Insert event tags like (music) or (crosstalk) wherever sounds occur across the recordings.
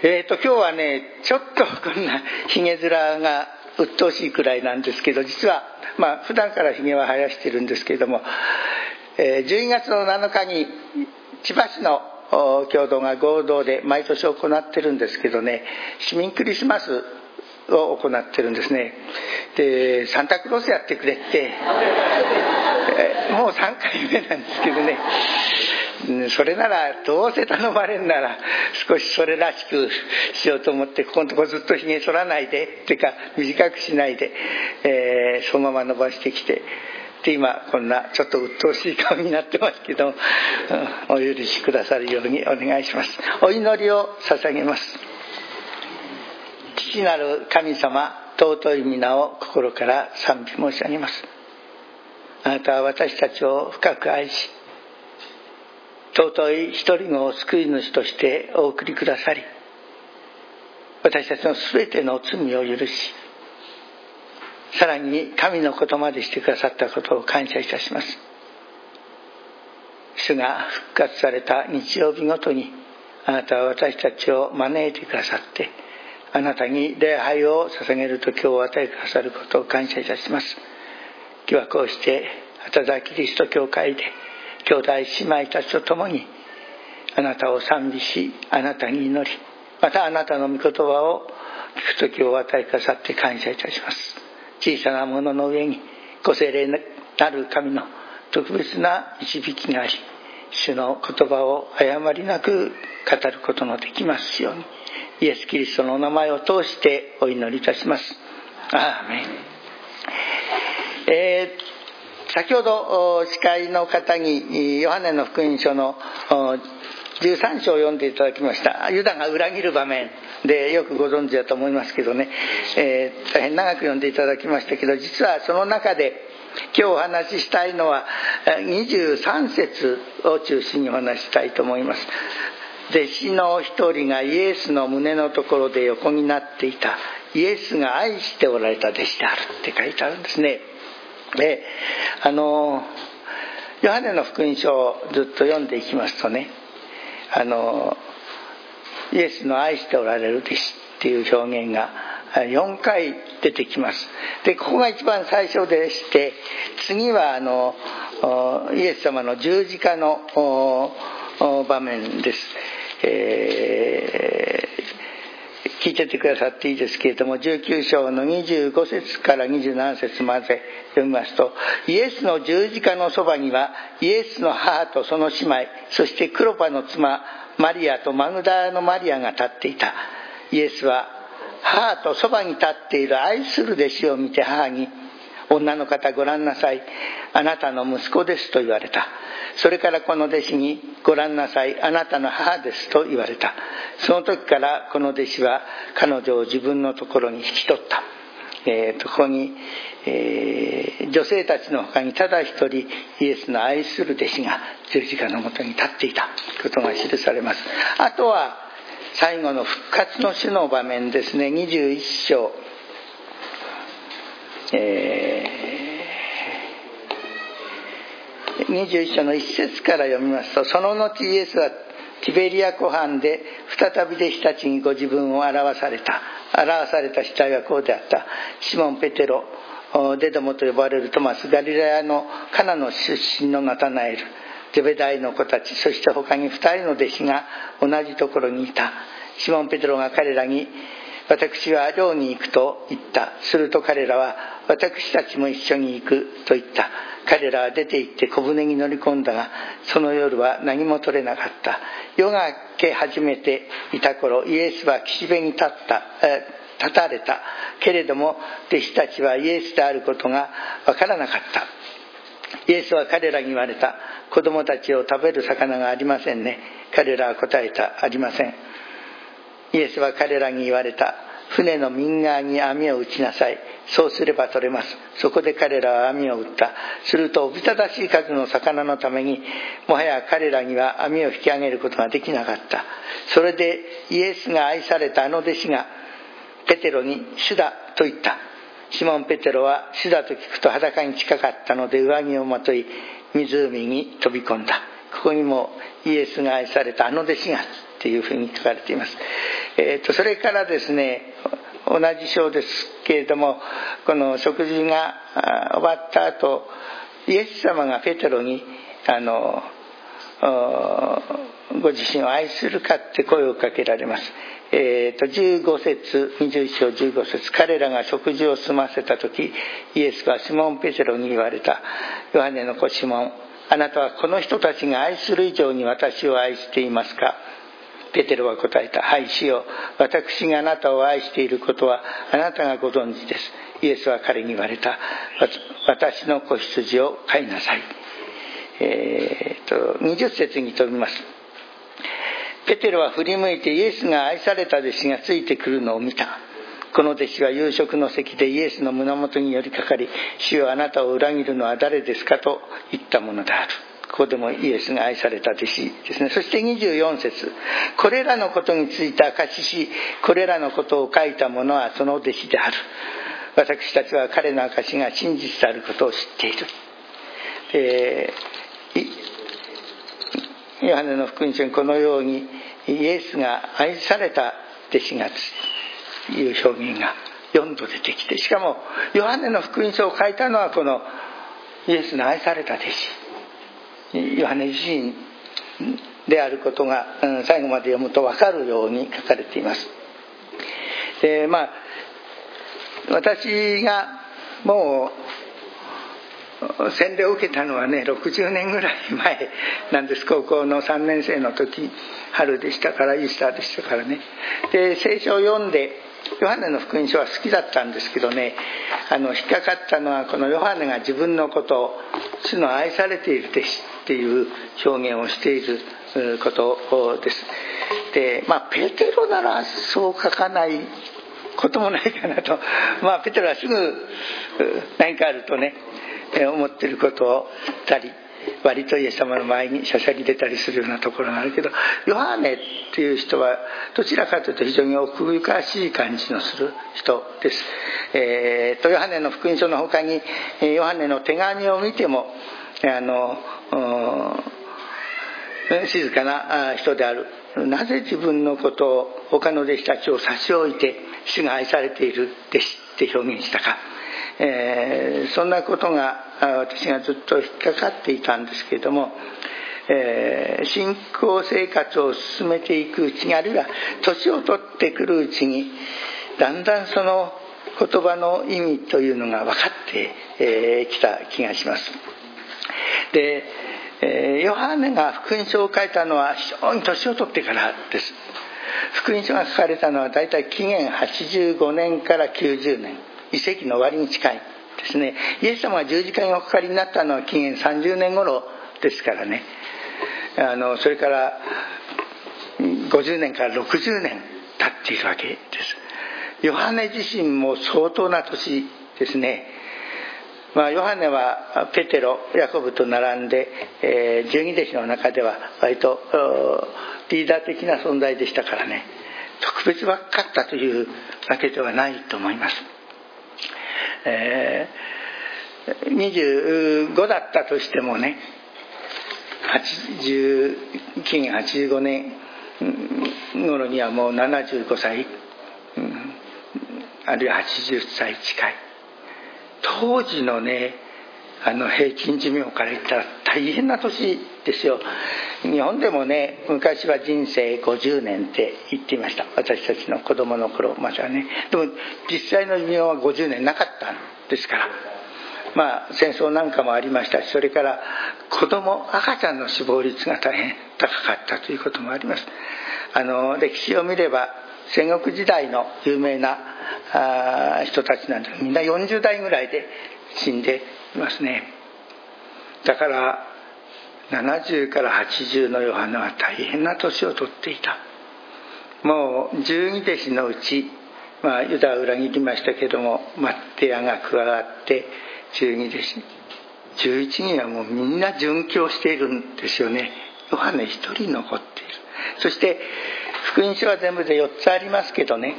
えーと、今日はねちょっとこんな (laughs) ひげ面が鬱陶しいくらいなんですけど実はまあ普段からひげは生やしてるんですけれども、えー、12月の7日に千葉市の共同が合同で毎年行ってるんですけどね市民クリスマスを行ってるんですね。でサンタクロースやってくれって。もう3回目なんですけどね。それならどうせ頼まれんなら少しそれらしくしようと思ってここのとこずっとひげ剃らないでっていうか短くしないで、えー、そのまま伸ばしてきてで今こんなちょっと鬱陶しい顔になってますけど、うん、お許しくださるようにお願いします。お祈りを捧げます。父なる神様尊い皆を心から賛美申し上げます。あなたは私たちを深く愛し尊い一人の救い主としてお送りくださり私たちの全ての罪を許しさらに神のことまでしてくださったことを感謝いたします。主が復活された日曜日ごとにあなたは私たちを招いてくださってあなたに礼拝を捧げる時を与えくださることを感謝いたします。今日はこうして畑田キリスト教会で兄弟姉妹たちと共にあなたを賛美しあなたに祈りまたあなたの御言葉を聞く時をお与えくださって感謝いたします。小さなものの上にご精霊なる神の特別な導きがあり主の言葉を誤りなく語ることのできますようにイエス・キリストのお名前を通してお祈りいたします。アーメン。えー先ほど司会の方にヨハネの福音書の13章を読んでいただきました。ユダが裏切る場面でよくご存知だと思いますけどね、えー、大変長く読んでいただきましたけど実はその中で今日お話ししたいのは23節を中心にお話したいと思います。弟子の一人がイエスの胸のところで横になっていた。イエスが愛しておられた弟子であるって書いてあるんですね。であのヨハネの福音書をずっと読んでいきますとねあのイエスの愛しておられる弟子っていう表現が4回出てきます。でここが一番最初でして次はあのイエス様の十字架の場面です、え聞いててくださっていいですけれども19章の25節から27節まで読みますとイエスの十字架のそばにはイエスの母とその姉妹そしてクロパの妻マリアとマグダのマリアが立っていた。イエスは母とそばに立っている愛する弟子を見て母に女の方ご覧なさい。あなたの息子ですと言われた。それからこの弟子にご覧なさい。あなたの母ですと言われた。その時からこの弟子は彼女を自分のところに引き取った、えー、とここに、えー、女性たちの他にただ一人イエスの愛する弟子が十字架のもとに立っていた。ことが記されます。あとは最後の復活の主の場面ですね。21章。えー、21章の一節から読みますとその後イエスはティベリア湖畔で再び弟子たちにご自分を表された。表された死体はこうであった。シモン・ペテロデドモと呼ばれるトマスガリラヤのカナの出身のナタナエル。ゼベダイの子たちそして他に2人の弟子が同じところにいた。シモン・ペテロが彼らに私は寮に行くと言った。すると彼らは私たちも一緒に行くと言った。彼らは出て行って小舟に乗り込んだがその夜は何も取れなかった。夜が明け始めていた頃イエスは岸辺に立った立たれた。けれども弟子たちはイエスであることがわからなかった。イエスは彼らに言われた。子供たちを食べる魚がありませんね。彼らは答えた。ありません。イエスは彼らに言われた。船の右側に網を打ちなさい。そうすれば取れます。そこで彼らは網を打った。するとおびただしい数の魚のためにもはや彼らには網を引き上げることができなかった。それでイエスが愛されたあの弟子がペテロに「主だ」と言った。シモン・ペテロは主だと聞くと裸に近かったので上着をまとい湖に飛び込んだ。ここにもイエスが愛されたあの弟子が。っていうふうに書かれています、えーと、それからですね同じ章ですけれどもこの食事が終わった後イエス様がペテロにあのご自身を愛するかって声をかけられます。えーと、15節21章15節彼らが食事を済ませた時イエスはシモン・ペテロに言われた。ヨハネの子シモンあなたはこの人たちが愛する以上に私を愛していますか？ペテロは答えた。はい、主よ。私があなたを愛していることはあなたがご存知です。イエスは彼に言われた。私の子羊を飼いなさい。えー、と、20節に飛びます。ペテロは振り向いてイエスが愛された弟子がついてくるのを見た。この弟子は夕食の席でイエスの胸元に寄りかかり、主よあなたを裏切るのは誰ですかと言ったものである。ここでもイエスが愛された弟子ですね。そして24節これらのことについて証しし、これらのことを書いた者はその弟子である。私たちは彼の証が真実であることを知っている。えヨハネの福音書にこのようにイエスが愛された弟子がという表現が4度出てきてしかもヨハネの福音書を書いたのはこのイエスの愛された弟子ヨハネ自身であることが最後まで読むと分かるように書かれています。でまあ私がもう洗礼を受けたのはね60年ぐらい前なんです。高校の3年生の時春でしたからイースターでしたからね。で聖書を読んでヨハネの福音書は好きだったんですけどねあの引っかかったのはこのヨハネが自分のことを主の愛されている弟子っていう表現をしていることです。でまあペテロならそう書かないこともないかなと。(laughs) まあペテロはすぐ何かあるとね思ってることをたり。割とイエス様の前にしゃしゃり出たりするようなところがあるけどヨハネっていう人はどちらかというと非常に奥深しい感じのする人です。えー、とヨハネの福音書の他にヨハネの手紙を見てもあの静かな人であるなぜ自分のことを他の弟子たちを差し置いて主が愛されている弟子って表現したかえー、そんなことが私がずっと引っかかっていたんですけれども、えー、信仰生活を進めていくうちにあるいは年を取ってくるうちにだんだんその言葉の意味というのが分かってき、えー、た気がします。で、え、ヨハネが福音書を書いたのは非常に年を取ってからです。福音書が書かれたのは大体紀元85年から90年。遺跡の終わりに近いですね。イエス様が十字架におかかりになったのは紀元30年頃ですからね。あのそれから50年から60年経っているわけです。ヨハネ自身も相当な年ですね。まあ、ヨハネはペテロヤコブと並んで、えー、十二弟子の中では割とリーダー的な存在でしたからね。特別若かったというわけではないと思います。えー、25だったとしてもね80紀元85年頃にはもう75歳、うん、あるいは80歳近い。当時のねあの平均寿命から言ったら大変な年ですよ。(laughs) 日本でもね昔は人生50年って言っていました。私たちの子供の頃まではね。でも実際の寿命は50年なかったんですから。まあ戦争なんかもありましたしそれから子供赤ちゃんの死亡率が大変高かったということもあります。あの歴史を見れば戦国時代の有名なあ人たちなんてみんな40代ぐらいで死んでいますね。だから70から80のヨハネは大変な年を取っていた。もう十二弟子のうち、まあ、ユダは裏切りましたけどもマッテアが加わって十二弟子11人はもうみんな殉教しているんですよね。ヨハネ一人残っている。そして福音書は全部で4つありますけどね。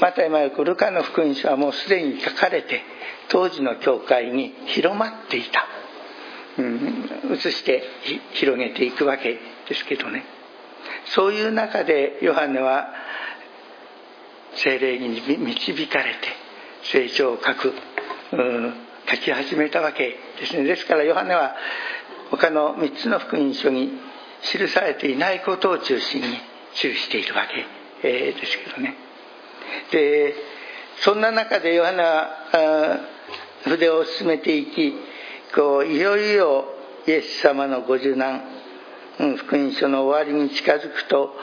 マタイマルクルカの福音書はもうすでに書かれて当時の教会に広まっていた。うん、移して広げていくわけですけどね。そういう中でヨハネは精霊に導かれて聖書を書く書き始めたわけですね。ですからヨハネは他の3つの福音書に記されていないことを中心に記しているわけですけどね。でそんな中でヨハネは筆を進めていきこういよいよイエス様のご受難福音書の終わりに近づくと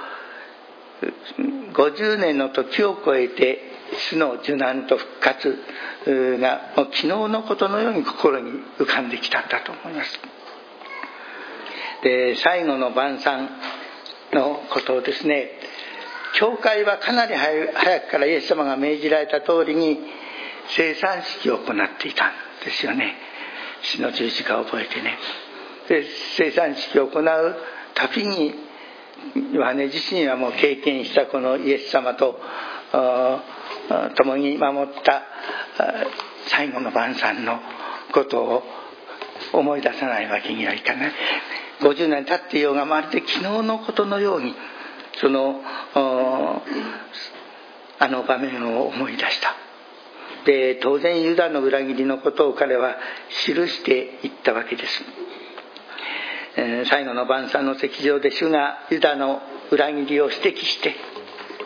50年の時を超えて主の受難と復活がもう昨日のことのように心に浮かんできたんだと思います。で最後の晩餐のことをですね教会はかなり早くからイエス様が命じられた通りに生産式を行っていたんですよね。死の十字架を覚えてね。で生産式を行うたびにヨハネ自身はもう経験したこのイエス様と共に守った最後の晩餐のことを思い出さないわけにはいかない。50年経っていようがまるで昨日のことのようにそのあの場面を思い出した。で当然ユダの裏切りのことを彼は記していったわけです。え最後の晩餐の席上で主がユダの裏切りを指摘して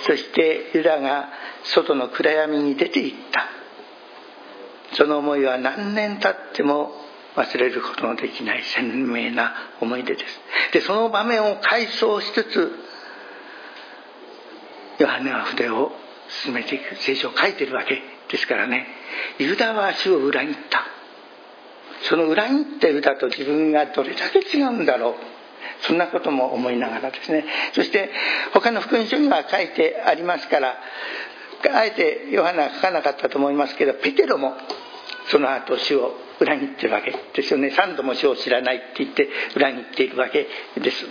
そしてユダが外の暗闇に出ていった。その思いは何年経っても忘れることのできない鮮明な思い出です。でその場面を回想しつつヨハネは筆を進めていく。聖書を書いてるわけ。ですからね。ユダは主を裏切った。その裏切ったユダと自分がどれだけ違うんだろう。そんなことも思いながらですね。そして他の福音書には書いてありますからあえてヨハネは書かなかったと思いますけどペテロもその後主を裏切ってるわけですよね。3度も主を知らないって言って裏切っているわけです、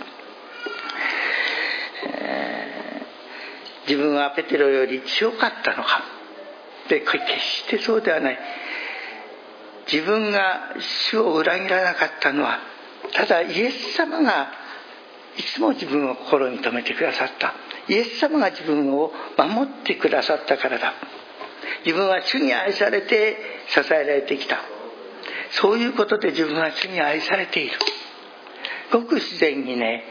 えー、自分はペテロより強かったのか。で決してそうではない。自分が主を裏切らなかったのはただイエス様がいつも自分を心に留めてくださった。イエス様が自分を守ってくださったからだ。自分は主に愛されて支えられてきた。そういうことで自分は主に愛されている。ごく自然にね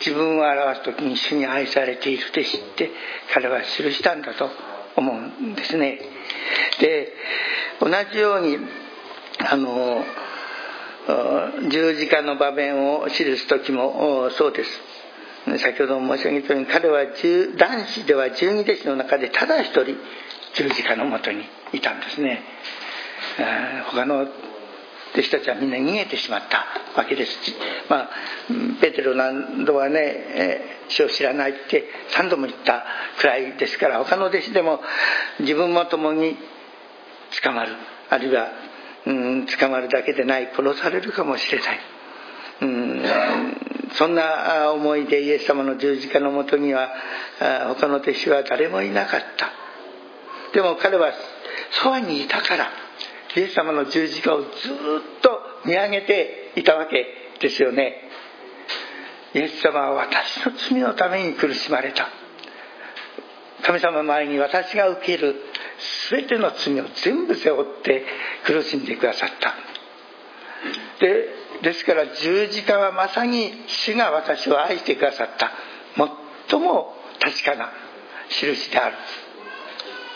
自分を表す時に主に愛されているって知って彼は記したんだと。思うんですね。で同じようにあの十字架の場面を記す時もそうです。先ほど申し上げたように彼は男子では十二弟子の中でただ一人十字架のもとにいたんですね。他の弟子たちはみんな逃げてしまったわけです。まあペテロ何度はね死を知らないって3度も言ったくらいですから他の弟子でも自分も共に捕まるあるいは、うん、捕まるだけでない殺されるかもしれない、うん、そんな思いでイエス様の十字架のもとには他の弟子は誰もいなかった。でも彼はそばにいたからイエス様の十字架をずっと見上げていたわけですよね。イエス様は私の罪のために苦しまれた。神様の前に私が受ける全ての罪を全部背負って苦しんでくださった。でですから十字架はまさに主が私を愛してくださった。最も確かな印である。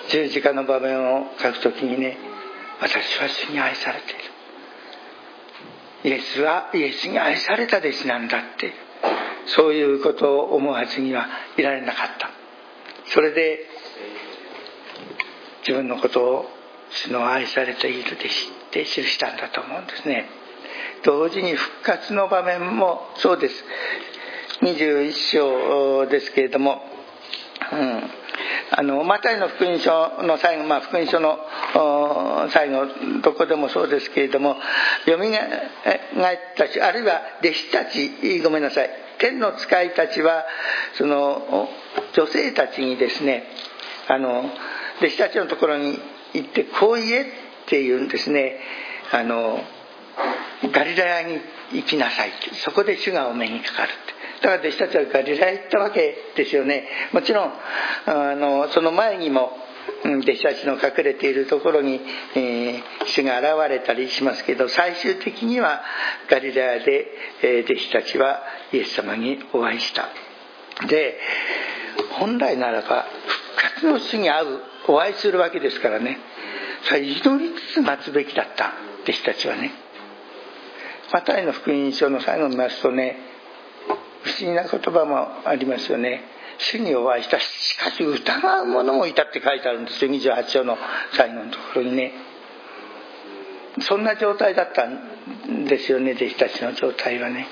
十字架の場面を書くときにね私は主に愛されている。イエスはイエスに愛された弟子なんだってそういうことを思わずにはいられなかった。それで自分のことを主の愛されている弟子って記したんだと思うんですね。同時に復活の場面もそうです。21章ですけれども、うん、あのマタイの福音書の最後、まあ、福音書の最後どこでもそうですけれどもよみがえったちあるいは弟子たちごめんなさい天の使いたちはその女性たちにですねあの弟子たちのところに行ってこう言えって言うんですねあのガリラヤに行きなさいそこで主がお目にかかるって。だから弟子たちはガリラへ行ったわけですよね。もちろんあのその前にも弟子たちの隠れているところに、えー、主が現れたりしますけど最終的にはガリラヤで、えー、弟子たちはイエス様にお会いした。で本来ならば復活の主に会うお会いするわけですからね。それ祈りつつ待つべきだった弟子たちはね。マタイの福音書の最後を見ますとね不思議な言葉もありますよね。主にお会いしたしかし疑う者もいたって書いてあるんですよ。28章の最後のところにね。そんな状態だったんですよね弟子たちの状態はね。